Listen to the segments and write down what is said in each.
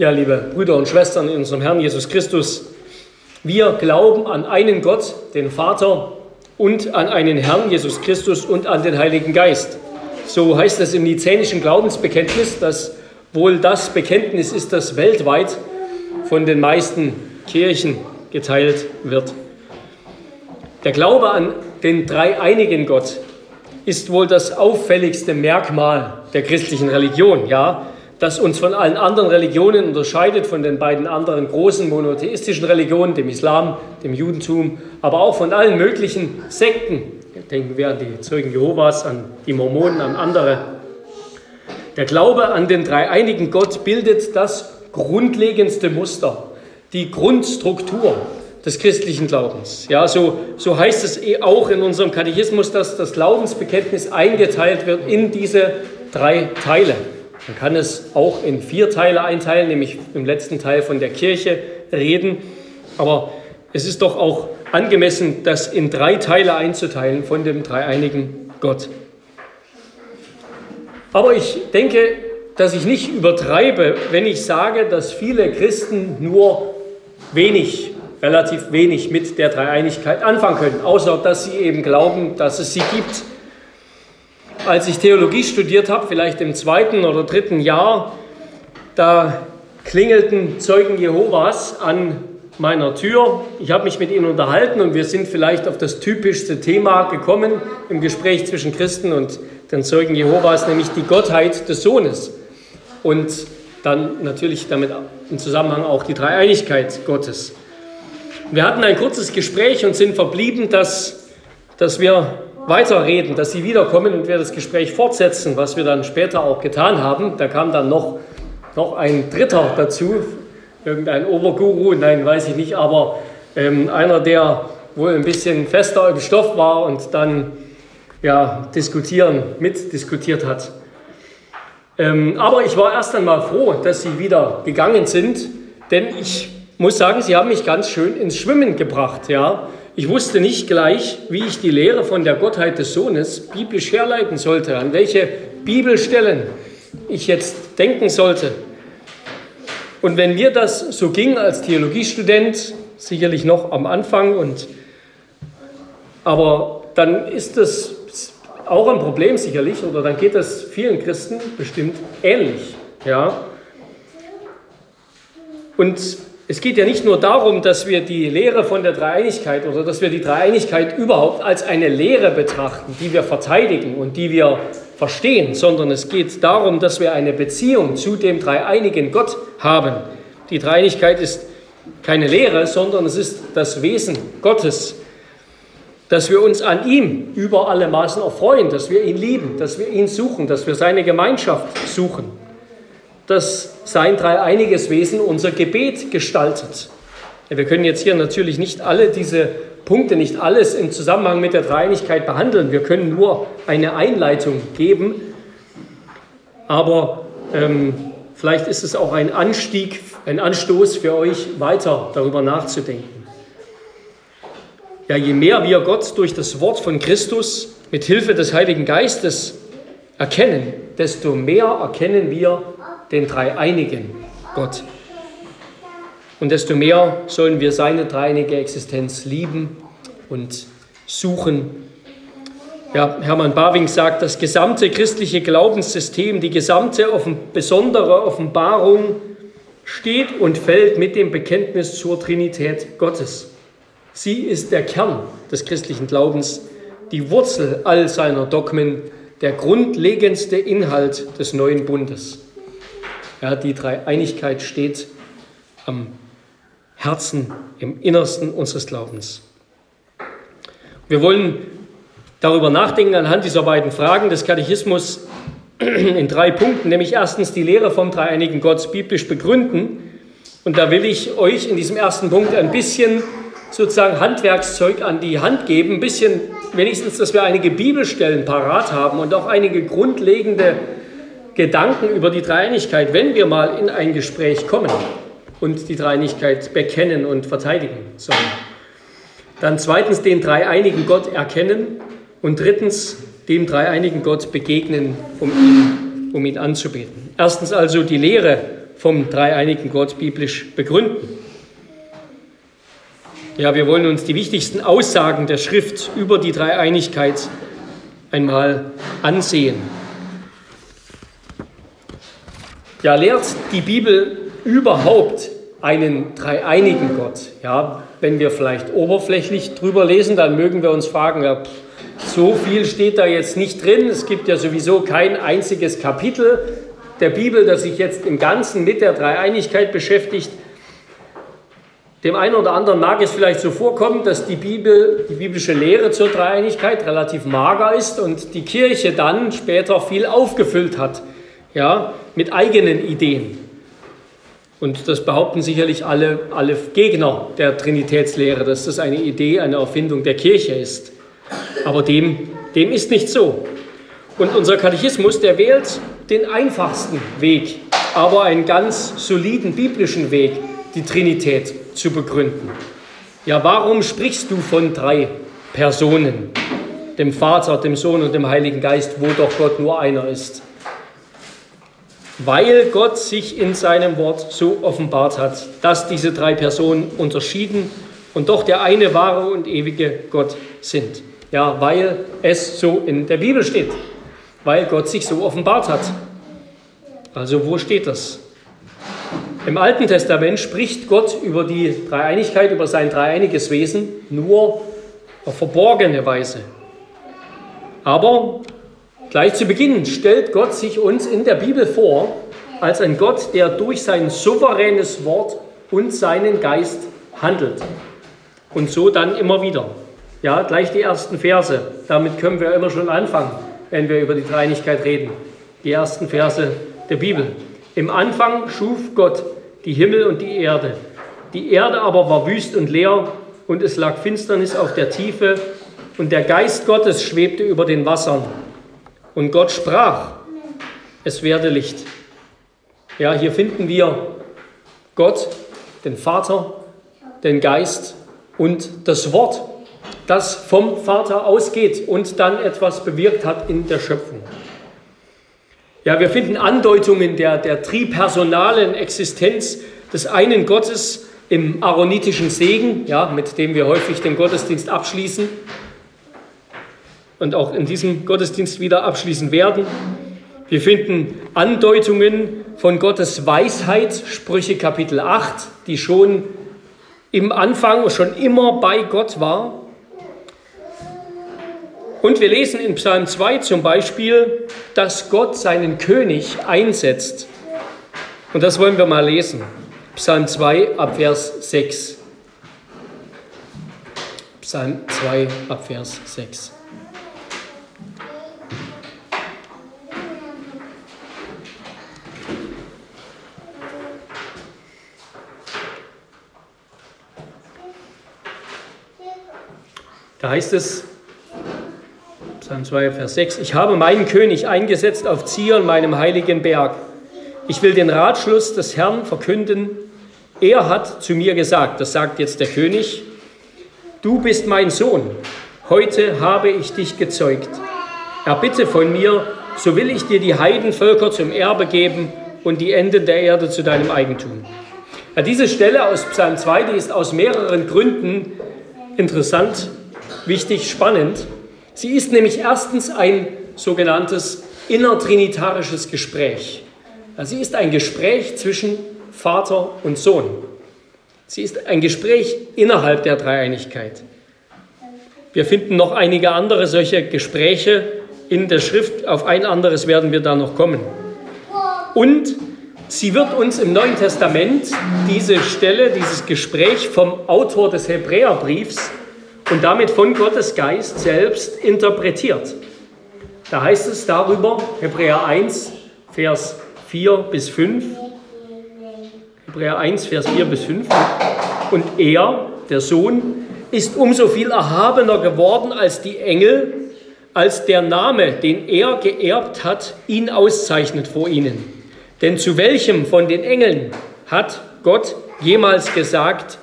Ja, liebe Brüder und Schwestern in unserem Herrn Jesus Christus, wir glauben an einen Gott, den Vater, und an einen Herrn Jesus Christus und an den Heiligen Geist. So heißt es im nizänischen Glaubensbekenntnis, das wohl das Bekenntnis ist, das weltweit von den meisten Kirchen geteilt wird. Der Glaube an den dreieinigen Gott ist wohl das auffälligste Merkmal der christlichen Religion, ja, das uns von allen anderen Religionen unterscheidet, von den beiden anderen großen monotheistischen Religionen, dem Islam, dem Judentum, aber auch von allen möglichen Sekten. Denken wir an die Zeugen Jehovas, an die Mormonen, an andere. Der Glaube an den dreieinigen Gott bildet das grundlegendste Muster, die Grundstruktur des christlichen Glaubens. Ja, so, so heißt es eh auch in unserem Katechismus, dass das Glaubensbekenntnis eingeteilt wird in diese drei Teile. Man kann es auch in vier Teile einteilen, nämlich im letzten Teil von der Kirche reden. Aber es ist doch auch angemessen, das in drei Teile einzuteilen von dem dreieinigen Gott. Aber ich denke, dass ich nicht übertreibe, wenn ich sage, dass viele Christen nur wenig, relativ wenig mit der Dreieinigkeit anfangen können, außer dass sie eben glauben, dass es sie gibt als ich Theologie studiert habe, vielleicht im zweiten oder dritten Jahr, da klingelten Zeugen Jehovas an meiner Tür. Ich habe mich mit ihnen unterhalten und wir sind vielleicht auf das typischste Thema gekommen im Gespräch zwischen Christen und den Zeugen Jehovas, nämlich die Gottheit des Sohnes. Und dann natürlich damit im Zusammenhang auch die Dreieinigkeit Gottes. Wir hatten ein kurzes Gespräch und sind verblieben, dass, dass wir weiterreden, dass Sie wiederkommen und wir das Gespräch fortsetzen, was wir dann später auch getan haben. Da kam dann noch, noch ein Dritter dazu, irgendein Oberguru, nein, weiß ich nicht, aber ähm, einer, der wohl ein bisschen fester im Stoff war und dann ja, diskutieren, mitdiskutiert hat. Ähm, aber ich war erst einmal froh, dass Sie wieder gegangen sind, denn ich muss sagen, Sie haben mich ganz schön ins Schwimmen gebracht. Ja? Ich wusste nicht gleich, wie ich die Lehre von der Gottheit des Sohnes biblisch herleiten sollte, an welche Bibelstellen ich jetzt denken sollte. Und wenn mir das so ging als Theologiestudent, sicherlich noch am Anfang, und, aber dann ist das auch ein Problem sicherlich, oder dann geht das vielen Christen bestimmt ähnlich. Ja? Und es geht ja nicht nur darum, dass wir die Lehre von der Dreieinigkeit oder dass wir die Dreieinigkeit überhaupt als eine Lehre betrachten, die wir verteidigen und die wir verstehen, sondern es geht darum, dass wir eine Beziehung zu dem dreieinigen Gott haben. Die Dreieinigkeit ist keine Lehre, sondern es ist das Wesen Gottes, dass wir uns an ihm über alle Maßen erfreuen, dass wir ihn lieben, dass wir ihn suchen, dass wir seine Gemeinschaft suchen dass sein dreieiniges Wesen unser Gebet gestaltet. Wir können jetzt hier natürlich nicht alle diese Punkte, nicht alles im Zusammenhang mit der Dreieinigkeit behandeln. Wir können nur eine Einleitung geben. Aber ähm, vielleicht ist es auch ein Anstieg, ein Anstoß für euch, weiter darüber nachzudenken. Ja, je mehr wir Gott durch das Wort von Christus mit Hilfe des Heiligen Geistes erkennen, desto mehr erkennen wir den dreieinigen Gott. Und desto mehr sollen wir seine dreieinige Existenz lieben und suchen. Ja, Hermann Bawing sagt, das gesamte christliche Glaubenssystem, die gesamte offen, besondere Offenbarung steht und fällt mit dem Bekenntnis zur Trinität Gottes. Sie ist der Kern des christlichen Glaubens, die Wurzel all seiner Dogmen, der grundlegendste Inhalt des neuen Bundes. Ja, die Dreieinigkeit steht am Herzen, im Innersten unseres Glaubens. Wir wollen darüber nachdenken anhand dieser beiden Fragen des Katechismus in drei Punkten, nämlich erstens die Lehre vom dreieinigen Gott biblisch begründen. Und da will ich euch in diesem ersten Punkt ein bisschen sozusagen Handwerkszeug an die Hand geben, ein bisschen wenigstens, dass wir einige Bibelstellen parat haben und auch einige grundlegende Gedanken über die Dreieinigkeit, wenn wir mal in ein Gespräch kommen und die Dreieinigkeit bekennen und verteidigen sollen. Dann zweitens den dreieinigen Gott erkennen und drittens dem dreieinigen Gott begegnen, um ihn, um ihn anzubeten. Erstens also die Lehre vom dreieinigen Gott biblisch begründen. Ja, wir wollen uns die wichtigsten Aussagen der Schrift über die Dreieinigkeit einmal ansehen. Ja, lehrt die Bibel überhaupt einen dreieinigen Gott? Ja, wenn wir vielleicht oberflächlich drüber lesen, dann mögen wir uns fragen, ja, so viel steht da jetzt nicht drin. Es gibt ja sowieso kein einziges Kapitel der Bibel, das sich jetzt im Ganzen mit der Dreieinigkeit beschäftigt. Dem einen oder anderen mag es vielleicht so vorkommen, dass die Bibel, die biblische Lehre zur Dreieinigkeit relativ mager ist und die Kirche dann später viel aufgefüllt hat, ja, mit eigenen Ideen. Und das behaupten sicherlich alle, alle Gegner der Trinitätslehre, dass das eine Idee, eine Erfindung der Kirche ist. Aber dem, dem ist nicht so. Und unser Katechismus, der wählt den einfachsten Weg, aber einen ganz soliden biblischen Weg, die Trinität zu begründen. Ja, warum sprichst du von drei Personen, dem Vater, dem Sohn und dem Heiligen Geist, wo doch Gott nur einer ist? Weil Gott sich in seinem Wort so offenbart hat, dass diese drei Personen unterschieden und doch der eine wahre und ewige Gott sind. Ja, weil es so in der Bibel steht, weil Gott sich so offenbart hat. Also wo steht das? Im Alten Testament spricht Gott über die Dreieinigkeit, über sein dreieiniges Wesen nur auf verborgene Weise. Aber gleich zu Beginn stellt Gott sich uns in der Bibel vor als ein Gott, der durch sein souveränes Wort und seinen Geist handelt. Und so dann immer wieder. Ja, gleich die ersten Verse. Damit können wir immer schon anfangen, wenn wir über die Dreieinigkeit reden. Die ersten Verse der Bibel. Im Anfang schuf Gott die Himmel und die Erde. Die Erde aber war wüst und leer und es lag Finsternis auf der Tiefe und der Geist Gottes schwebte über den Wassern. Und Gott sprach, es werde Licht. Ja, hier finden wir Gott, den Vater, den Geist und das Wort, das vom Vater ausgeht und dann etwas bewirkt hat in der Schöpfung. Ja, wir finden Andeutungen der, der tripersonalen Existenz des einen Gottes im aaronitischen Segen, ja, mit dem wir häufig den Gottesdienst abschließen und auch in diesem Gottesdienst wieder abschließen werden. Wir finden Andeutungen von Gottes Weisheit, Sprüche Kapitel 8, die schon im Anfang schon immer bei Gott war. Und wir lesen in Psalm 2 zum Beispiel, dass Gott seinen König einsetzt. Und das wollen wir mal lesen. Psalm 2 ab Vers 6. Psalm 2 ab Vers 6. Da heißt es, Psalm 2, Vers 6. Ich habe meinen König eingesetzt auf Zion, meinem heiligen Berg. Ich will den Ratschluss des Herrn verkünden. Er hat zu mir gesagt, das sagt jetzt der König, du bist mein Sohn, heute habe ich dich gezeugt. Erbitte von mir, so will ich dir die Heidenvölker zum Erbe geben und die Enden der Erde zu deinem Eigentum. Ja, diese Stelle aus Psalm 2, die ist aus mehreren Gründen interessant, wichtig, spannend. Sie ist nämlich erstens ein sogenanntes innertrinitarisches Gespräch. Sie ist ein Gespräch zwischen Vater und Sohn. Sie ist ein Gespräch innerhalb der Dreieinigkeit. Wir finden noch einige andere solche Gespräche in der Schrift. Auf ein anderes werden wir da noch kommen. Und sie wird uns im Neuen Testament, diese Stelle, dieses Gespräch vom Autor des Hebräerbriefs, und damit von Gottes Geist selbst interpretiert. Da heißt es darüber, Hebräer 1, Vers 4 bis 5, Hebräer 1, Vers 4 bis 5, und er, der Sohn, ist umso viel erhabener geworden als die Engel, als der Name, den er geerbt hat, ihn auszeichnet vor ihnen. Denn zu welchem von den Engeln hat Gott jemals gesagt,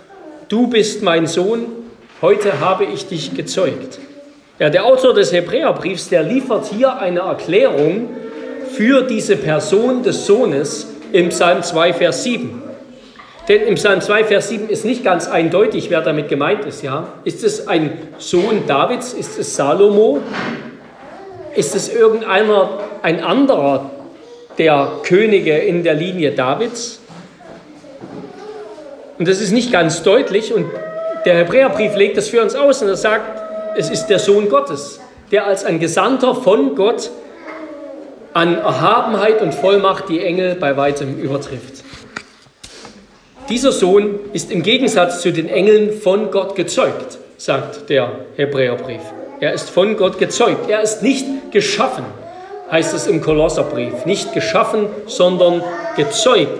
du bist mein Sohn, heute habe ich dich gezeugt. Ja, der Autor des Hebräerbriefs, der liefert hier eine Erklärung für diese Person des Sohnes, im Psalm 2, Vers 7. Denn im Psalm 2, Vers 7 ist nicht ganz eindeutig, wer damit gemeint ist. Ja? Ist es ein Sohn Davids? Ist es Salomo? Ist es irgendeiner, ein anderer der Könige in der Linie Davids? Und das ist nicht ganz deutlich und der Hebräerbrief legt das für uns aus und er sagt, es ist der Sohn Gottes, der als ein Gesandter von Gott an Erhabenheit und Vollmacht die Engel bei weitem übertrifft. Dieser Sohn ist im Gegensatz zu den Engeln von Gott gezeugt, sagt der Hebräerbrief. Er ist von Gott gezeugt. Er ist nicht geschaffen, heißt es im Kolosserbrief. Nicht geschaffen, sondern gezeugt.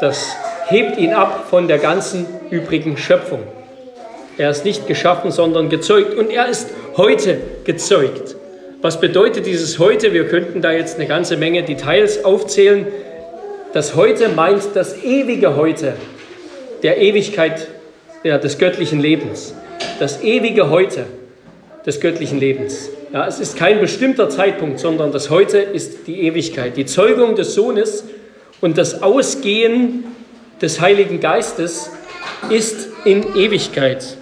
Das hebt ihn ab von der ganzen übrigen Schöpfung. Er ist nicht geschaffen, sondern gezeugt. Und er ist heute gezeugt. Was bedeutet dieses heute? Wir könnten da jetzt eine ganze Menge Details aufzählen. Das heute meint das ewige heute, der Ewigkeit ja, des göttlichen Lebens. Das ewige heute des göttlichen Lebens. Ja, es ist kein bestimmter Zeitpunkt, sondern das heute ist die Ewigkeit. Die Zeugung des Sohnes und das Ausgehen des Heiligen Geistes ist in Ewigkeit.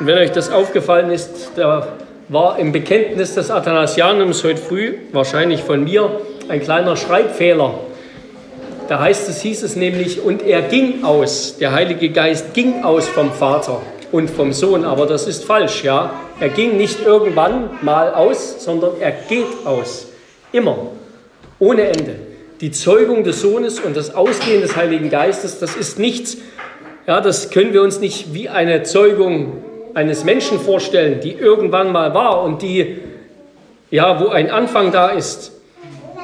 Und wenn euch das aufgefallen ist, da war im Bekenntnis des Athanasianums heute früh, wahrscheinlich von mir, ein kleiner Schreibfehler. Da heißt es, hieß es nämlich, und er ging aus, der Heilige Geist ging aus vom Vater und vom Sohn, aber das ist falsch, ja. Er ging nicht irgendwann mal aus, sondern er geht aus. Immer. Ohne Ende. Die Zeugung des Sohnes und das Ausgehen des Heiligen Geistes, das ist nichts, ja, das können wir uns nicht wie eine Zeugung eines Menschen vorstellen, die irgendwann mal war und die, ja, wo ein Anfang da ist.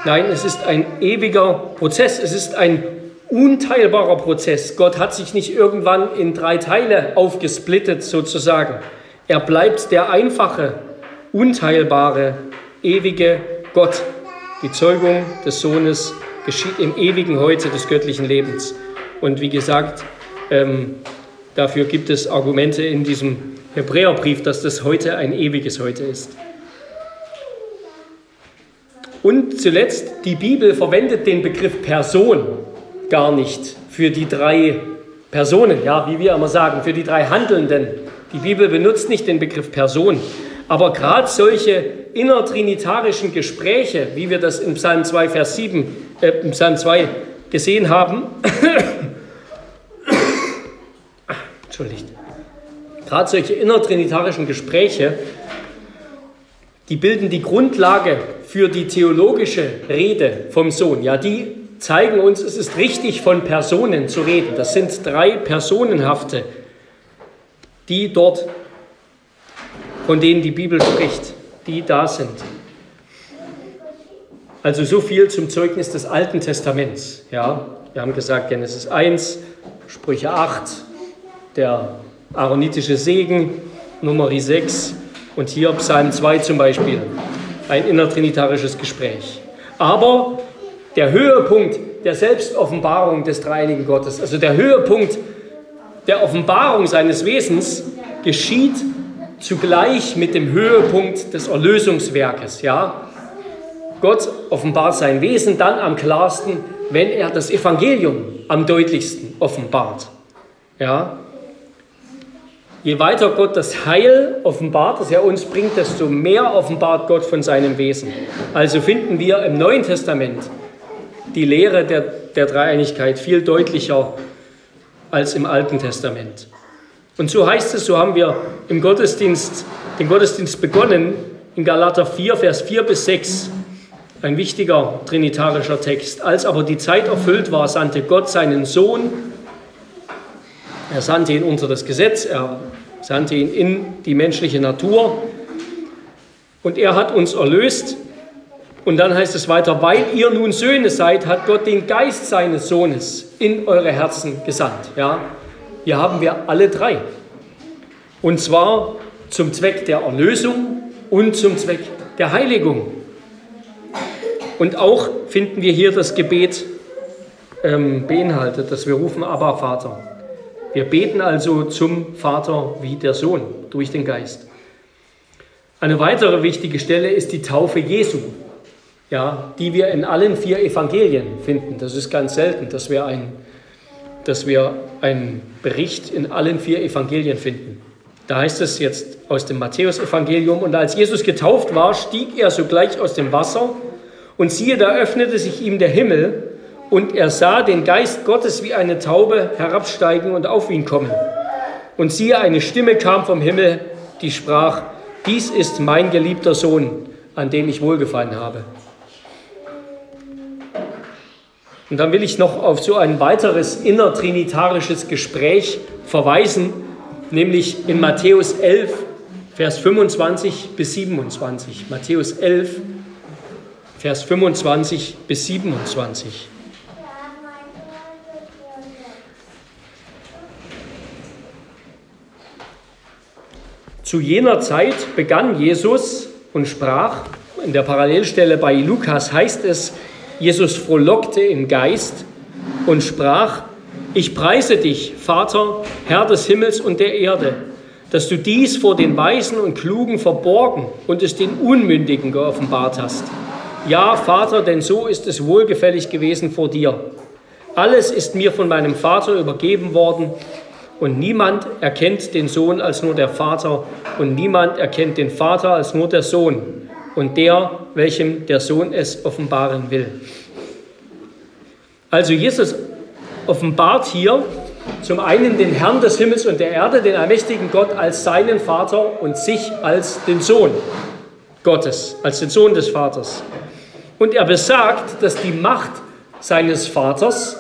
Nein, es ist ein ewiger Prozess, es ist ein unteilbarer Prozess. Gott hat sich nicht irgendwann in drei Teile aufgesplittet sozusagen. Er bleibt der einfache, unteilbare, ewige Gott. Die Zeugung des Sohnes geschieht im ewigen Heute des göttlichen Lebens. Und wie gesagt, ähm, dafür gibt es Argumente in diesem Hebräerbrief, dass das heute ein ewiges Heute ist. Und zuletzt, die Bibel verwendet den Begriff Person gar nicht für die drei Personen, ja, wie wir immer sagen, für die drei Handelnden. Die Bibel benutzt nicht den Begriff Person. Aber gerade solche innertrinitarischen Gespräche, wie wir das im Psalm 2, Vers 7, äh, im Psalm 2 gesehen haben, entschuldigt, Gerade solche innertrinitarischen Gespräche, die bilden die Grundlage für die theologische Rede vom Sohn. Ja, die zeigen uns, es ist richtig, von Personen zu reden. Das sind drei Personenhafte, die dort, von denen die Bibel spricht, die da sind. Also so viel zum Zeugnis des Alten Testaments. Ja, wir haben gesagt, Genesis 1, Sprüche 8, der aaronitische Segen, Nummer 6 und hier Psalm 2 zum Beispiel, ein innertrinitarisches Gespräch. Aber der Höhepunkt der Selbstoffenbarung des dreieinigen Gottes, also der Höhepunkt der Offenbarung seines Wesens, geschieht zugleich mit dem Höhepunkt des Erlösungswerkes. Ja? Gott offenbart sein Wesen dann am klarsten, wenn er das Evangelium am deutlichsten offenbart. Ja? Je weiter Gott das Heil offenbart, das er uns bringt, desto mehr offenbart Gott von seinem Wesen. Also finden wir im Neuen Testament die Lehre der, der Dreieinigkeit viel deutlicher als im Alten Testament. Und so heißt es, so haben wir im Gottesdienst, den Gottesdienst begonnen, in Galater 4, Vers 4 bis 6, ein wichtiger trinitarischer Text. Als aber die Zeit erfüllt war, sandte Gott seinen Sohn, er sandte ihn unter das Gesetz, er sandte ihn in die menschliche Natur und er hat uns erlöst. Und dann heißt es weiter, weil ihr nun Söhne seid, hat Gott den Geist seines Sohnes in eure Herzen gesandt. Ja, hier haben wir alle drei. Und zwar zum Zweck der Erlösung und zum Zweck der Heiligung. Und auch finden wir hier das Gebet ähm, beinhaltet, dass wir rufen, aber Vater. Wir beten also zum Vater wie der Sohn durch den Geist. Eine weitere wichtige Stelle ist die Taufe Jesu. ja, die wir in allen vier Evangelien finden. Das ist ganz selten, dass wir, ein, dass wir einen Bericht in allen vier Evangelien finden. Da heißt es jetzt aus dem Matthäusevangelium, und als Jesus getauft war, stieg er sogleich aus dem Wasser, und siehe, da öffnete sich ihm der Himmel, und er sah den Geist Gottes wie eine Taube herabsteigen und auf ihn kommen. Und siehe, eine Stimme kam vom Himmel, die sprach, dies ist mein geliebter Sohn, an dem ich wohlgefallen habe. Und dann will ich noch auf so ein weiteres innertrinitarisches Gespräch verweisen, nämlich in Matthäus 11, Vers 25 bis 27. Matthäus 11, Vers 25 bis 27. Zu jener Zeit begann Jesus und sprach, in der Parallelstelle bei Lukas heißt es, Jesus frohlockte im Geist und sprach, ich preise dich, Vater, Herr des Himmels und der Erde, dass du dies vor den Weisen und Klugen verborgen und es den Unmündigen geoffenbart hast. Ja, Vater, denn so ist es wohlgefällig gewesen vor dir. Alles ist mir von meinem Vater übergeben worden und niemand erkennt den Sohn als nur der Vater und niemand erkennt den Vater als nur der Sohn und der, welchem der Sohn es offenbaren will. Also Jesus offenbart hier zum einen den Herrn des Himmels und der Erde, den allmächtigen Gott als seinen Vater und sich als den Sohn Gottes, als den Sohn des Vaters. Und er besagt, dass die Macht seines Vaters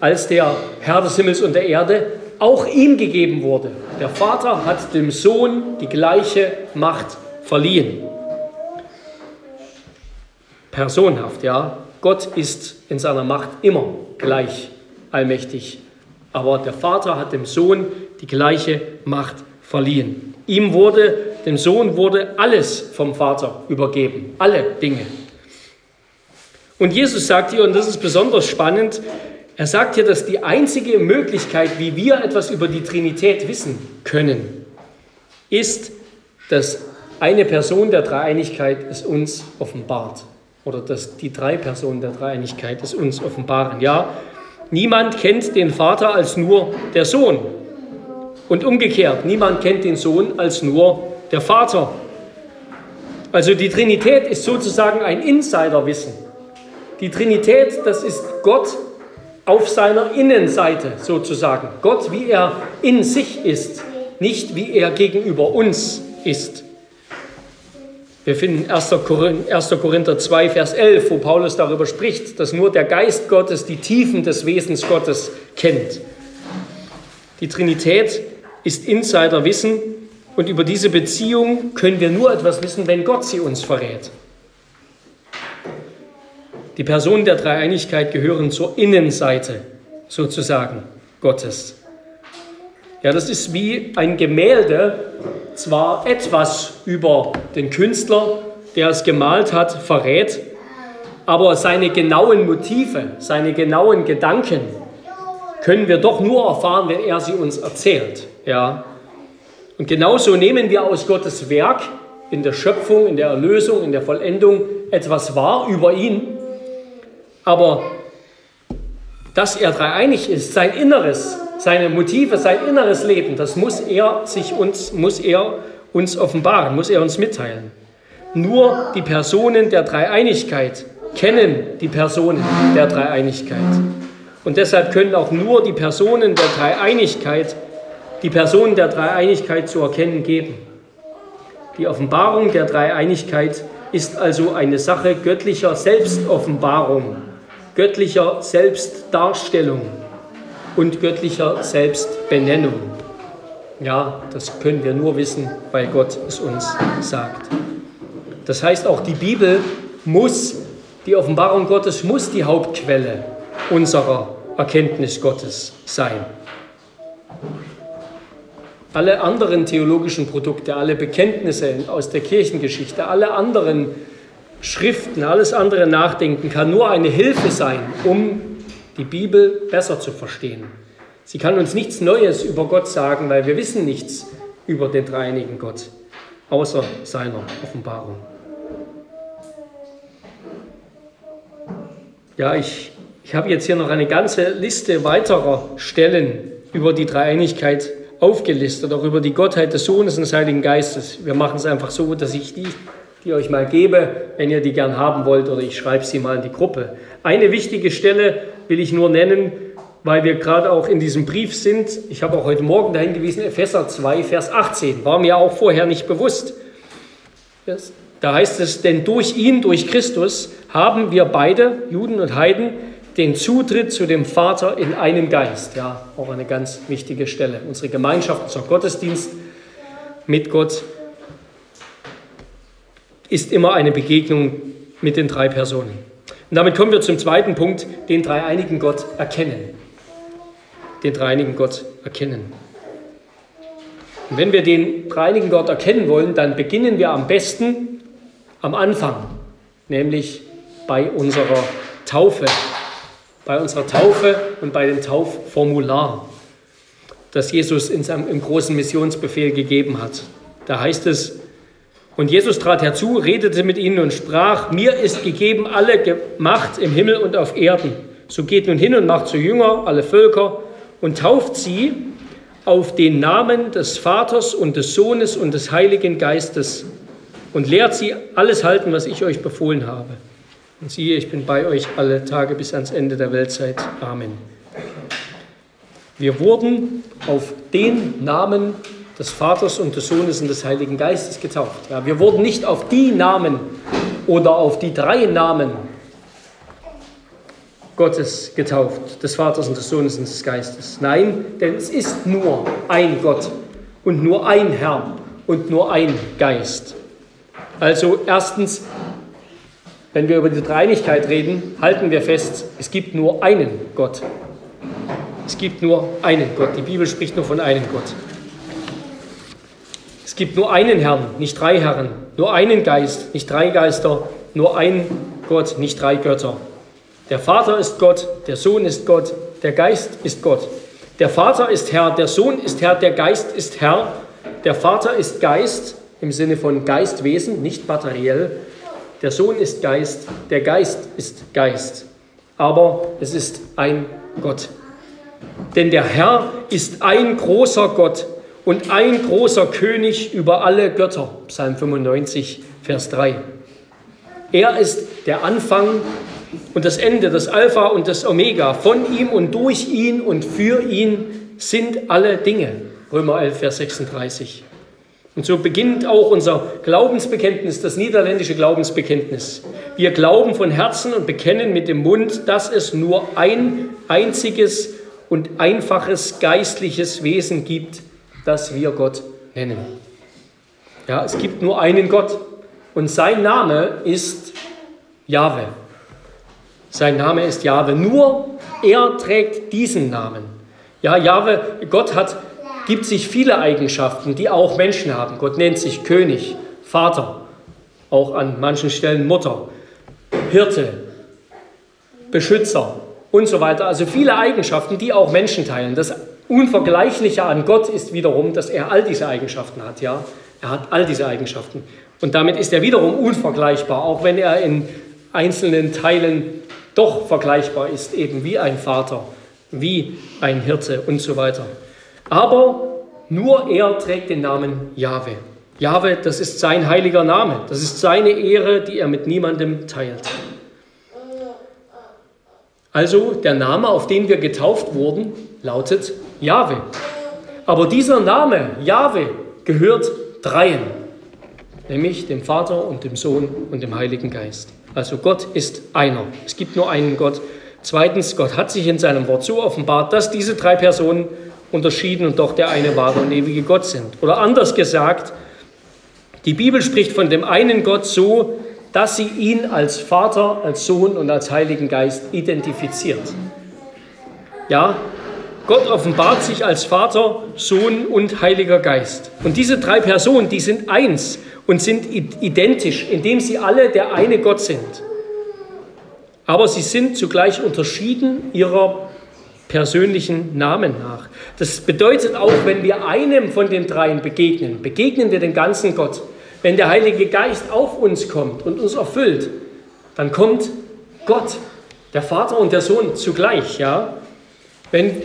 als der Herr des Himmels und der Erde auch ihm gegeben wurde. Der Vater hat dem Sohn die gleiche Macht verliehen personhaft, ja. Gott ist in seiner Macht immer gleich allmächtig. Aber der Vater hat dem Sohn die gleiche Macht verliehen. Ihm wurde, dem Sohn wurde alles vom Vater übergeben, alle Dinge. Und Jesus sagt hier, und das ist besonders spannend, er sagt hier, dass die einzige Möglichkeit, wie wir etwas über die Trinität wissen können, ist, dass eine Person der Dreieinigkeit es uns offenbart oder dass die drei Personen der Dreieinigkeit es uns offenbaren. Ja, niemand kennt den Vater als nur der Sohn. Und umgekehrt, niemand kennt den Sohn als nur der Vater. Also die Trinität ist sozusagen ein Insiderwissen. Die Trinität, das ist Gott auf seiner Innenseite sozusagen. Gott, wie er in sich ist, nicht wie er gegenüber uns ist. Wir finden 1. Korinther 2, Vers 11, wo Paulus darüber spricht, dass nur der Geist Gottes die Tiefen des Wesens Gottes kennt. Die Trinität ist Insiderwissen und über diese Beziehung können wir nur etwas wissen, wenn Gott sie uns verrät. Die Personen der Dreieinigkeit gehören zur Innenseite sozusagen Gottes. Ja, das ist wie ein Gemälde, zwar etwas über den Künstler, der es gemalt hat, verrät, aber seine genauen Motive, seine genauen Gedanken können wir doch nur erfahren, wenn er sie uns erzählt. Ja. Und genauso nehmen wir aus Gottes Werk in der Schöpfung, in der Erlösung, in der Vollendung etwas wahr über ihn, aber dass er dreieinig ist, sein Inneres, seine Motive, sein inneres Leben, das muss er, sich uns, muss er uns offenbaren, muss er uns mitteilen. Nur die Personen der Dreieinigkeit kennen die Personen der Dreieinigkeit. Und deshalb können auch nur die Personen der Dreieinigkeit die Personen der Dreieinigkeit zu erkennen geben. Die Offenbarung der Dreieinigkeit ist also eine Sache göttlicher Selbstoffenbarung, göttlicher Selbstdarstellung und göttlicher Selbstbenennung. Ja, das können wir nur wissen, weil Gott es uns sagt. Das heißt, auch die Bibel muss, die Offenbarung Gottes muss die Hauptquelle unserer Erkenntnis Gottes sein. Alle anderen theologischen Produkte, alle Bekenntnisse aus der Kirchengeschichte, alle anderen Schriften, alles andere Nachdenken kann nur eine Hilfe sein, um die Bibel besser zu verstehen. Sie kann uns nichts Neues über Gott sagen, weil wir wissen nichts über den dreieinigen Gott, außer seiner Offenbarung. Ja, ich, ich habe jetzt hier noch eine ganze Liste weiterer Stellen über die Dreieinigkeit aufgelistet, auch über die Gottheit des Sohnes und des Heiligen Geistes. Wir machen es einfach so, dass ich die, die euch mal gebe, wenn ihr die gern haben wollt, oder ich schreibe sie mal in die Gruppe. Eine wichtige Stelle will ich nur nennen, weil wir gerade auch in diesem Brief sind. Ich habe auch heute Morgen dahin gewiesen, Epheser 2, Vers 18. War mir auch vorher nicht bewusst. Da heißt es, denn durch ihn, durch Christus, haben wir beide, Juden und Heiden, den Zutritt zu dem Vater in einem Geist. Ja, auch eine ganz wichtige Stelle. Unsere Gemeinschaft, unser Gottesdienst mit Gott ist immer eine Begegnung mit den drei Personen. Und damit kommen wir zum zweiten Punkt, den dreieinigen Gott erkennen. Den dreieinigen Gott erkennen. Und wenn wir den dreieinigen Gott erkennen wollen, dann beginnen wir am besten am Anfang, nämlich bei unserer Taufe bei unserer Taufe und bei dem Taufformular, das Jesus im großen Missionsbefehl gegeben hat. Da heißt es, und Jesus trat herzu, redete mit ihnen und sprach, mir ist gegeben alle Macht im Himmel und auf Erden. So geht nun hin und macht zu Jünger alle Völker und tauft sie auf den Namen des Vaters und des Sohnes und des Heiligen Geistes und lehrt sie alles halten, was ich euch befohlen habe. Und siehe, ich bin bei euch alle Tage bis ans Ende der Weltzeit. Amen. Wir wurden auf den Namen des Vaters und des Sohnes und des Heiligen Geistes getauft. Ja, wir wurden nicht auf die Namen oder auf die drei Namen Gottes getauft, des Vaters und des Sohnes und des Geistes. Nein, denn es ist nur ein Gott und nur ein Herr und nur ein Geist. Also erstens wenn wir über die Dreinigkeit reden, halten wir fest, es gibt nur einen Gott. Es gibt nur einen Gott. Die Bibel spricht nur von einem Gott. Es gibt nur einen Herrn, nicht drei Herren. Nur einen Geist, nicht drei Geister. Nur ein Gott, nicht drei Götter. Der Vater ist Gott, der Sohn ist Gott, der Geist ist Gott. Der Vater ist Herr, der Sohn ist Herr, der Geist ist Herr. Der Vater ist Geist im Sinne von Geistwesen, nicht materiell. Der Sohn ist Geist, der Geist ist Geist. Aber es ist ein Gott. Denn der Herr ist ein großer Gott und ein großer König über alle Götter. Psalm 95, Vers 3. Er ist der Anfang und das Ende, das Alpha und das Omega. Von ihm und durch ihn und für ihn sind alle Dinge. Römer 11, Vers 36. Und so beginnt auch unser Glaubensbekenntnis, das niederländische Glaubensbekenntnis. Wir glauben von Herzen und bekennen mit dem Mund, dass es nur ein einziges und einfaches geistliches Wesen gibt, das wir Gott nennen. Ja, es gibt nur einen Gott und sein Name ist Jahwe. Sein Name ist Jahwe. Nur er trägt diesen Namen. Ja, Jahwe, Gott hat gibt sich viele Eigenschaften, die auch Menschen haben. Gott nennt sich König, Vater, auch an manchen Stellen Mutter, Hirte, Beschützer und so weiter. Also viele Eigenschaften, die auch Menschen teilen. Das Unvergleichliche an Gott ist wiederum, dass er all diese Eigenschaften hat. Ja? Er hat all diese Eigenschaften. Und damit ist er wiederum unvergleichbar, auch wenn er in einzelnen Teilen doch vergleichbar ist, eben wie ein Vater, wie ein Hirte und so weiter. Aber nur er trägt den Namen Jahwe. Jahwe, das ist sein heiliger Name. Das ist seine Ehre, die er mit niemandem teilt. Also der Name, auf den wir getauft wurden, lautet Jahwe. Aber dieser Name, Jahwe, gehört dreien, nämlich dem Vater und dem Sohn und dem Heiligen Geist. Also Gott ist einer. Es gibt nur einen Gott. Zweitens, Gott hat sich in seinem Wort so offenbart, dass diese drei Personen unterschieden und doch der eine wahre und ewige Gott sind. Oder anders gesagt, die Bibel spricht von dem einen Gott so, dass sie ihn als Vater, als Sohn und als Heiligen Geist identifiziert. Ja, Gott offenbart sich als Vater, Sohn und Heiliger Geist. Und diese drei Personen, die sind eins und sind identisch, indem sie alle der eine Gott sind. Aber sie sind zugleich unterschieden ihrer persönlichen Namen nach. Das bedeutet auch, wenn wir einem von den dreien begegnen, begegnen wir den ganzen Gott. Wenn der Heilige Geist auf uns kommt und uns erfüllt, dann kommt Gott, Der Vater und der Sohn zugleich, ja. Wenn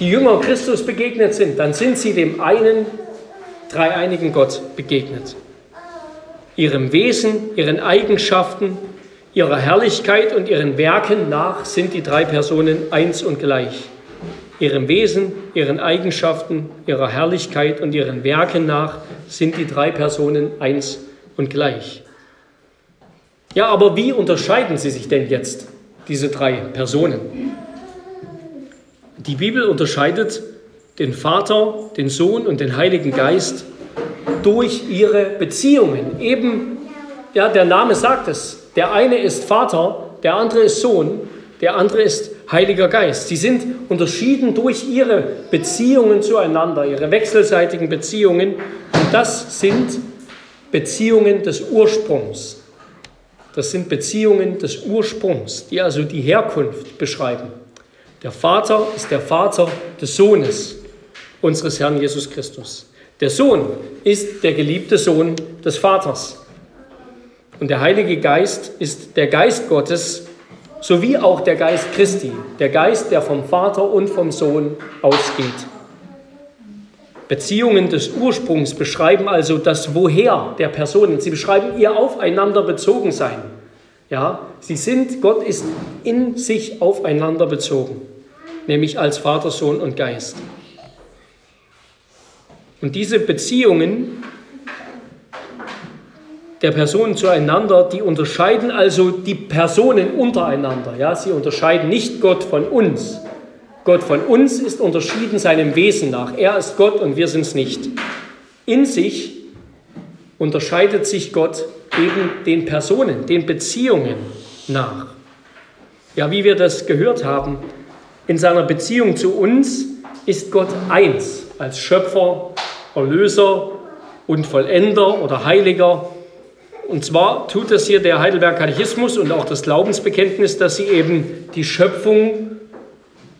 die Jünger Christus begegnet sind, dann sind sie dem einen dreieinigen Gott begegnet. Ihrem Wesen, ihren Eigenschaften, ihrer Herrlichkeit und ihren Werken nach sind die drei Personen eins und gleich. Ihrem Wesen, ihren Eigenschaften, ihrer Herrlichkeit und ihren Werken nach sind die drei Personen eins und gleich. Ja, aber wie unterscheiden sie sich denn jetzt, diese drei Personen? Die Bibel unterscheidet den Vater, den Sohn und den Heiligen Geist durch ihre Beziehungen. Eben, ja, der Name sagt es, der eine ist Vater, der andere ist Sohn, der andere ist Heiliger Geist. Sie sind unterschieden durch ihre Beziehungen zueinander, ihre wechselseitigen Beziehungen. Und das sind Beziehungen des Ursprungs. Das sind Beziehungen des Ursprungs, die also die Herkunft beschreiben. Der Vater ist der Vater des Sohnes, unseres Herrn Jesus Christus. Der Sohn ist der geliebte Sohn des Vaters. Und der Heilige Geist ist der Geist Gottes, sowie auch der Geist Christi, der Geist, der vom Vater und vom Sohn ausgeht. Beziehungen des Ursprungs beschreiben also das Woher der Personen. Sie beschreiben ihr aufeinander bezogen sein. Ja, sie sind, Gott ist in sich aufeinander bezogen, nämlich als Vater, Sohn und Geist. Und diese Beziehungen der Personen zueinander, die unterscheiden also die Personen untereinander. Ja, sie unterscheiden nicht Gott von uns, Gott von uns ist unterschieden seinem Wesen nach. Er ist Gott und wir sind es nicht. In sich unterscheidet sich Gott eben den Personen, den Beziehungen nach. Ja, wie wir das gehört haben, in seiner Beziehung zu uns ist Gott eins als Schöpfer, Erlöser und Vollender oder Heiliger. Und zwar tut das hier der Heidelberg Katechismus und auch das Glaubensbekenntnis, dass sie eben die Schöpfung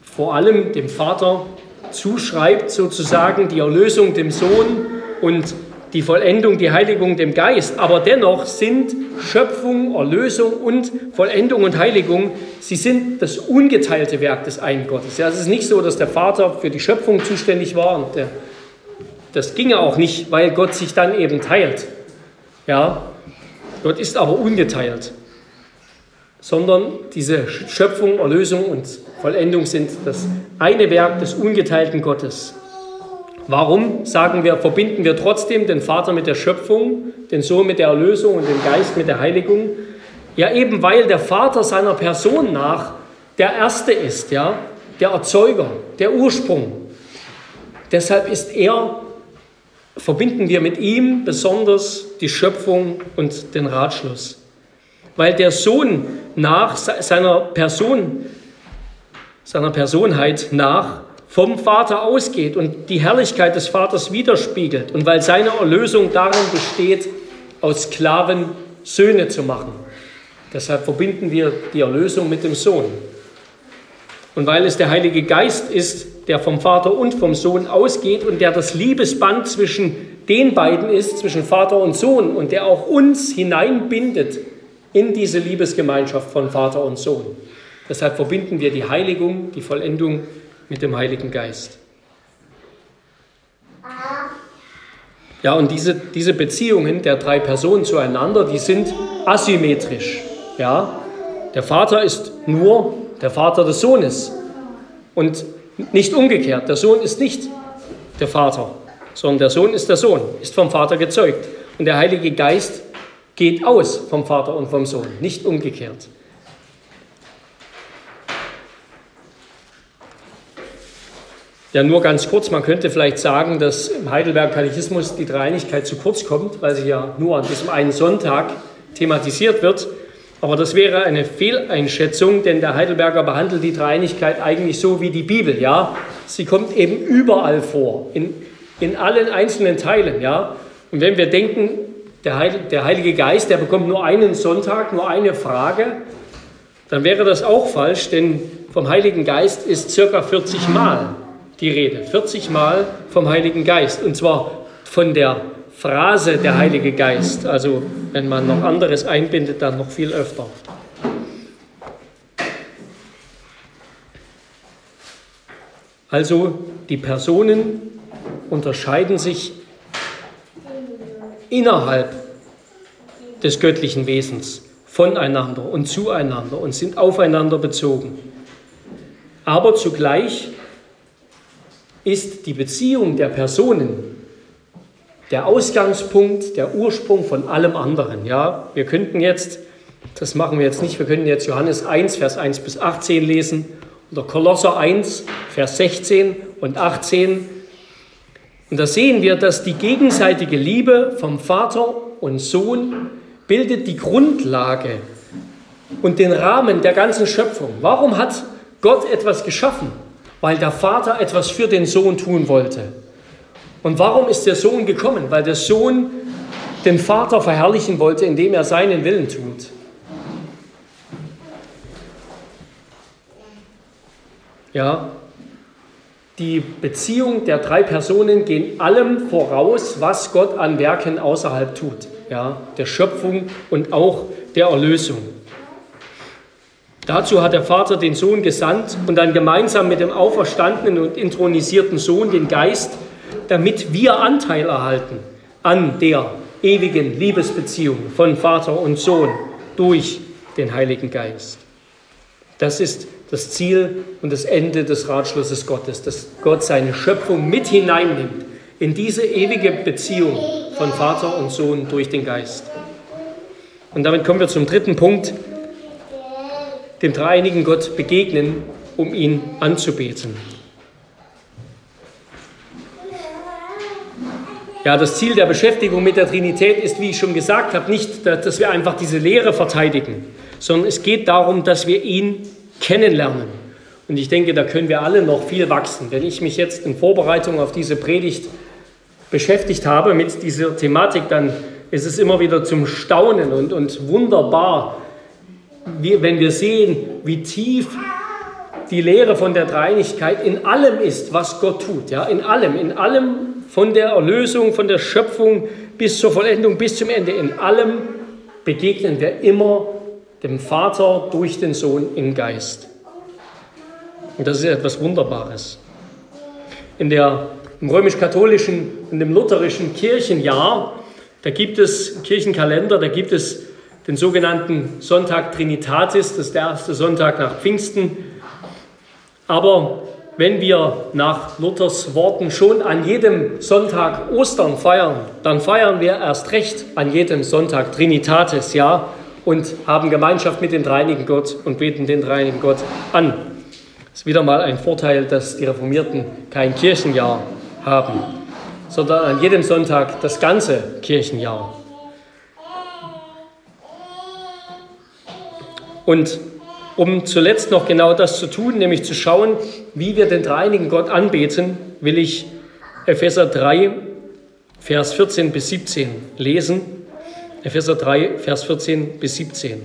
vor allem dem Vater zuschreibt, sozusagen die Erlösung dem Sohn und die Vollendung, die Heiligung dem Geist. Aber dennoch sind Schöpfung, Erlösung und Vollendung und Heiligung, sie sind das ungeteilte Werk des einen Gottes. Ja, es ist nicht so, dass der Vater für die Schöpfung zuständig war und der, das ginge auch nicht, weil Gott sich dann eben teilt. Ja, Gott ist aber ungeteilt sondern diese Schöpfung, Erlösung und Vollendung sind das eine Werk des ungeteilten Gottes. Warum sagen wir, verbinden wir trotzdem den Vater mit der Schöpfung, den Sohn mit der Erlösung und den Geist mit der Heiligung? Ja, eben weil der Vater seiner Person nach der Erste ist, ja, der Erzeuger, der Ursprung. Deshalb ist er, verbinden wir mit ihm besonders die Schöpfung und den Ratschluss weil der Sohn nach seiner Person, seiner Personheit nach vom Vater ausgeht und die Herrlichkeit des Vaters widerspiegelt und weil seine Erlösung darin besteht, aus Sklaven Söhne zu machen. Deshalb verbinden wir die Erlösung mit dem Sohn. Und weil es der Heilige Geist ist, der vom Vater und vom Sohn ausgeht und der das Liebesband zwischen den beiden ist, zwischen Vater und Sohn und der auch uns hineinbindet in diese Liebesgemeinschaft von Vater und Sohn. Deshalb verbinden wir die Heiligung, die Vollendung mit dem Heiligen Geist. Ja, und diese, diese Beziehungen der drei Personen zueinander, die sind asymmetrisch. Ja, der Vater ist nur der Vater des Sohnes und nicht umgekehrt. Der Sohn ist nicht der Vater, sondern der Sohn ist der Sohn, ist vom Vater gezeugt. Und der Heilige Geist geht aus vom Vater und vom Sohn, nicht umgekehrt. Ja, nur ganz kurz, man könnte vielleicht sagen, dass im Heidelberg Katechismus die Dreieinigkeit zu kurz kommt, weil sie ja nur an diesem einen Sonntag thematisiert wird. Aber das wäre eine Fehleinschätzung, denn der Heidelberger behandelt die Dreieinigkeit eigentlich so wie die Bibel. Ja? Sie kommt eben überall vor, in, in allen einzelnen Teilen. Ja? Und wenn wir denken, der, Heil, der Heilige Geist, der bekommt nur einen Sonntag, nur eine Frage, dann wäre das auch falsch, denn vom Heiligen Geist ist circa 40 Mal die Rede, 40 Mal vom Heiligen Geist. Und zwar von der Phrase der Heilige Geist. Also wenn man noch anderes einbindet, dann noch viel öfter. Also die Personen unterscheiden sich innerhalb des göttlichen Wesens voneinander und zueinander und sind aufeinander bezogen. Aber zugleich ist die Beziehung der Personen der Ausgangspunkt, der Ursprung von allem anderen. Ja, wir könnten jetzt, das machen wir jetzt nicht, wir könnten jetzt Johannes 1, Vers 1 bis 18 lesen oder Kolosser 1, Vers 16 und 18. Und da sehen wir, dass die gegenseitige Liebe vom Vater und Sohn bildet die Grundlage und den Rahmen der ganzen Schöpfung. Warum hat Gott etwas geschaffen? Weil der Vater etwas für den Sohn tun wollte. Und warum ist der Sohn gekommen? Weil der Sohn den Vater verherrlichen wollte, indem er seinen Willen tut. Ja, die Beziehung der drei Personen gehen allem voraus, was Gott an Werken außerhalb tut, ja, der Schöpfung und auch der Erlösung. Dazu hat der Vater den Sohn gesandt und dann gemeinsam mit dem auferstandenen und intronisierten Sohn den Geist damit wir Anteil erhalten an der ewigen Liebesbeziehung von Vater und Sohn durch den Heiligen Geist. Das ist das Ziel und das Ende des Ratschlusses Gottes, dass Gott seine Schöpfung mit hineinnimmt in diese ewige Beziehung von Vater und Sohn durch den Geist. Und damit kommen wir zum dritten Punkt, dem dreieinigen Gott begegnen, um ihn anzubeten. Ja, das Ziel der Beschäftigung mit der Trinität ist, wie ich schon gesagt habe, nicht, dass wir einfach diese Lehre verteidigen, sondern es geht darum, dass wir ihn kennenlernen. Und ich denke, da können wir alle noch viel wachsen. Wenn ich mich jetzt in Vorbereitung auf diese Predigt beschäftigt habe mit dieser Thematik, dann ist es immer wieder zum Staunen und, und wunderbar, wenn wir sehen, wie tief die Lehre von der Dreinigkeit in allem ist, was Gott tut. Ja, in allem, in allem, von der Erlösung, von der Schöpfung bis zur Vollendung, bis zum Ende. In allem begegnen wir immer dem Vater durch den Sohn im Geist. Und das ist etwas Wunderbares. In der, Im römisch-katholischen und im lutherischen Kirchenjahr, da gibt es Kirchenkalender, da gibt es den sogenannten Sonntag Trinitatis, das ist der erste Sonntag nach Pfingsten. Aber wenn wir nach Luthers Worten schon an jedem Sonntag Ostern feiern, dann feiern wir erst recht an jedem Sonntag Trinitatis, ja, und haben Gemeinschaft mit dem dreinigen Gott und beten den dreinigen Gott an. Das ist wieder mal ein Vorteil, dass die Reformierten kein Kirchenjahr haben, sondern an jedem Sonntag das ganze Kirchenjahr. Und um zuletzt noch genau das zu tun, nämlich zu schauen, wie wir den dreinigen Gott anbeten, will ich Epheser 3, Vers 14 bis 17 lesen. Epheser 3, Vers 14 bis 17.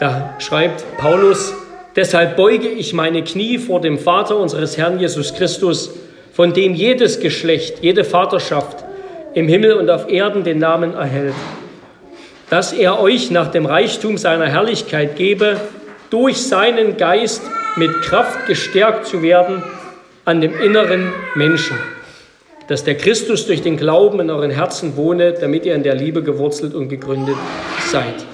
Da schreibt Paulus, deshalb beuge ich meine Knie vor dem Vater unseres Herrn Jesus Christus, von dem jedes Geschlecht, jede Vaterschaft im Himmel und auf Erden den Namen erhält dass er euch nach dem Reichtum seiner Herrlichkeit gebe, durch seinen Geist mit Kraft gestärkt zu werden an dem inneren Menschen, dass der Christus durch den Glauben in euren Herzen wohne, damit ihr in der Liebe gewurzelt und gegründet seid.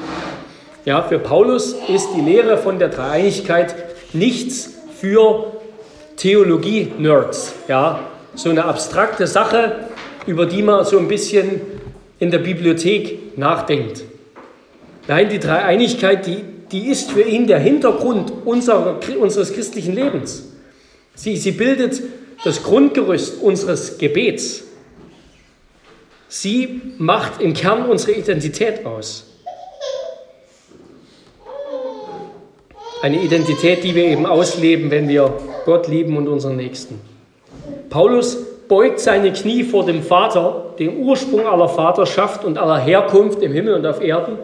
Ja, für Paulus ist die Lehre von der Dreieinigkeit nichts für Theologie-Nerds, ja, so eine abstrakte Sache, über die man so ein bisschen in der Bibliothek nachdenkt. Nein, die Dreieinigkeit, die, die ist für ihn der Hintergrund unserer, unseres christlichen Lebens. Sie, sie bildet das Grundgerüst unseres Gebets. Sie macht im Kern unsere Identität aus. Eine Identität, die wir eben ausleben, wenn wir Gott lieben und unseren Nächsten. Paulus beugt seine Knie vor dem Vater, dem Ursprung aller Vaterschaft und aller Herkunft im Himmel und auf Erden.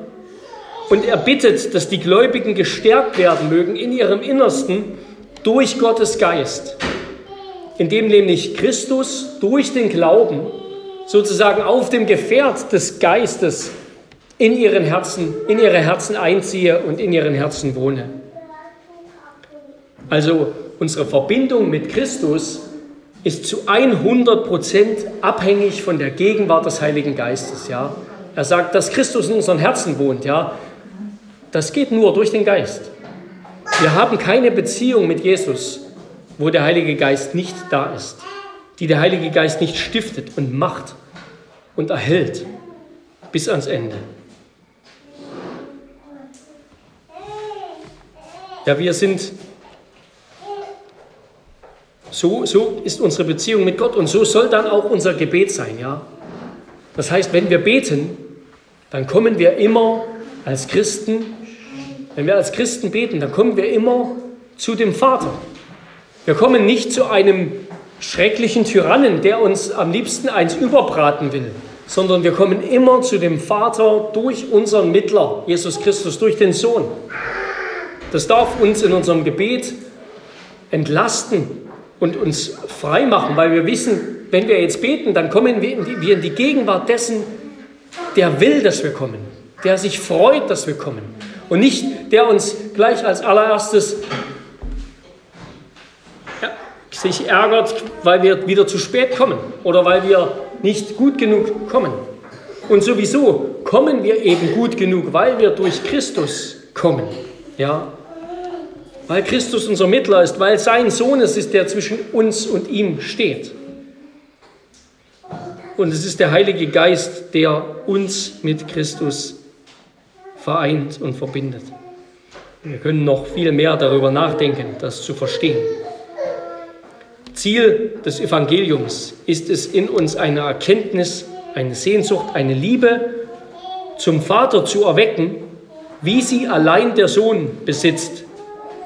Und er bittet, dass die Gläubigen gestärkt werden mögen in ihrem Innersten durch Gottes Geist, indem nämlich Christus durch den Glauben sozusagen auf dem Gefährt des Geistes in ihren Herzen, in ihre Herzen einziehe und in ihren Herzen wohne. Also unsere Verbindung mit Christus ist zu 100% abhängig von der Gegenwart des Heiligen Geistes. Ja? Er sagt, dass Christus in unseren Herzen wohnt. Ja? Das geht nur durch den Geist. Wir haben keine Beziehung mit Jesus, wo der Heilige Geist nicht da ist, die der Heilige Geist nicht stiftet und macht und erhält bis ans Ende. Ja, wir sind, so, so ist unsere Beziehung mit Gott und so soll dann auch unser Gebet sein, ja. Das heißt, wenn wir beten, dann kommen wir immer als Christen, wenn wir als Christen beten, dann kommen wir immer zu dem Vater. Wir kommen nicht zu einem schrecklichen Tyrannen, der uns am liebsten eins überbraten will, sondern wir kommen immer zu dem Vater durch unseren Mittler, Jesus Christus, durch den Sohn. Das darf uns in unserem Gebet entlasten und uns frei machen, weil wir wissen, wenn wir jetzt beten, dann kommen wir in die, Gegenwart dessen, der will, dass wir kommen, der sich freut, dass wir kommen. Und nicht der uns gleich als allererstes sich ärgert, weil wir wieder zu spät kommen oder weil wir nicht gut genug kommen. Und sowieso kommen wir eben gut genug, weil wir durch Christus kommen. Ja? Weil Christus unser Mittler ist, weil sein Sohn es ist, der zwischen uns und ihm steht. Und es ist der Heilige Geist, der uns mit Christus vereint und verbindet. Wir können noch viel mehr darüber nachdenken, das zu verstehen. Ziel des Evangeliums ist es, in uns eine Erkenntnis, eine Sehnsucht, eine Liebe zum Vater zu erwecken, wie sie allein der Sohn besitzt,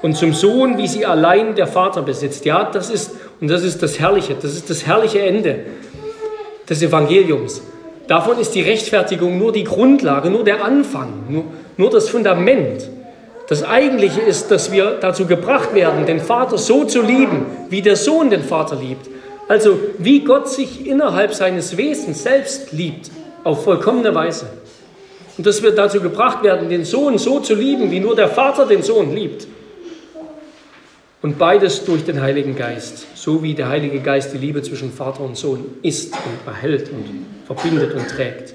und zum Sohn, wie sie allein der Vater besitzt. Ja, das ist, und das ist das Herrliche, das ist das herrliche Ende des Evangeliums. Davon ist die Rechtfertigung nur die Grundlage, nur der Anfang, nur, nur das Fundament. Das Eigentliche ist, dass wir dazu gebracht werden, den Vater so zu lieben, wie der Sohn den Vater liebt. Also wie Gott sich innerhalb seines Wesens selbst liebt, auf vollkommene Weise. Und dass wir dazu gebracht werden, den Sohn so zu lieben, wie nur der Vater den Sohn liebt. Und beides durch den Heiligen Geist, so wie der Heilige Geist die Liebe zwischen Vater und Sohn ist und erhält und verbindet und trägt.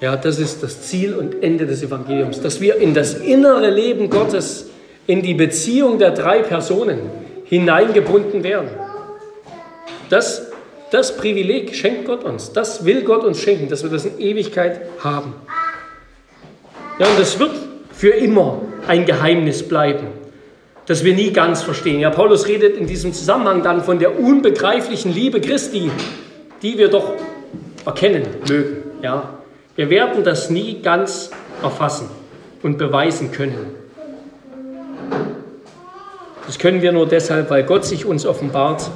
Ja, das ist das Ziel und Ende des Evangeliums, dass wir in das innere Leben Gottes, in die Beziehung der drei Personen hineingebunden werden. Das, das Privileg schenkt Gott uns, das will Gott uns schenken, dass wir das in Ewigkeit haben. Ja, und das wird für immer ein Geheimnis bleiben, das wir nie ganz verstehen. Ja, Paulus redet in diesem Zusammenhang dann von der unbegreiflichen Liebe Christi, die wir doch erkennen mögen. Ja, wir werden das nie ganz erfassen und beweisen können. Das können wir nur deshalb, weil Gott sich uns offenbart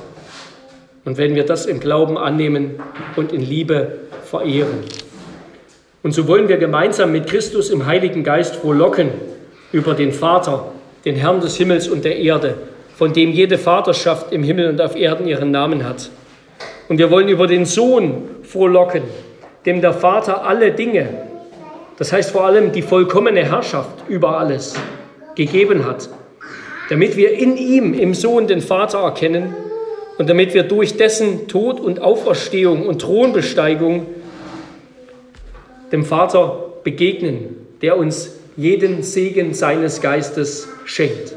und wenn wir das im Glauben annehmen und in Liebe verehren. Und so wollen wir gemeinsam mit Christus im Heiligen Geist frohlocken über den Vater, den Herrn des Himmels und der Erde, von dem jede Vaterschaft im Himmel und auf Erden ihren Namen hat. Und wir wollen über den Sohn frohlocken, dem der Vater alle Dinge, das heißt vor allem die vollkommene Herrschaft über alles, gegeben hat, damit wir in ihm, im Sohn, den Vater erkennen und damit wir durch dessen Tod und Auferstehung und Thronbesteigung dem Vater begegnen, der uns jeden Segen seines Geistes schenkt.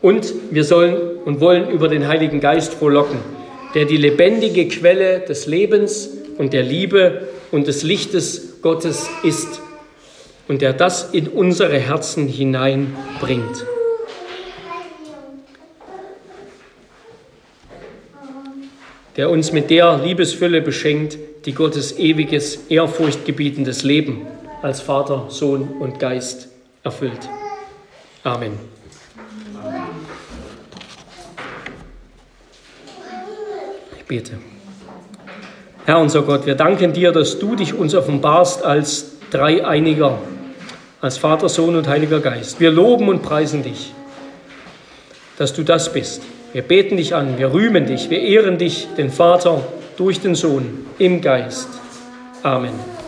Und wir sollen und wollen über den Heiligen Geist frohlocken, der die lebendige Quelle des Lebens und der Liebe und des Lichtes Gottes ist und der das in unsere Herzen hineinbringt. Der uns mit der Liebesfülle beschenkt, die Gottes ewiges, ehrfurchtgebietendes Leben als Vater, Sohn und Geist erfüllt. Amen. Ich bete. Herr unser Gott, wir danken dir, dass du dich uns offenbarst als Dreieiniger, als Vater, Sohn und Heiliger Geist. Wir loben und preisen dich, dass du das bist. Wir beten dich an, wir rühmen dich, wir ehren dich, den Vater, durch den Sohn, im Geist. Amen.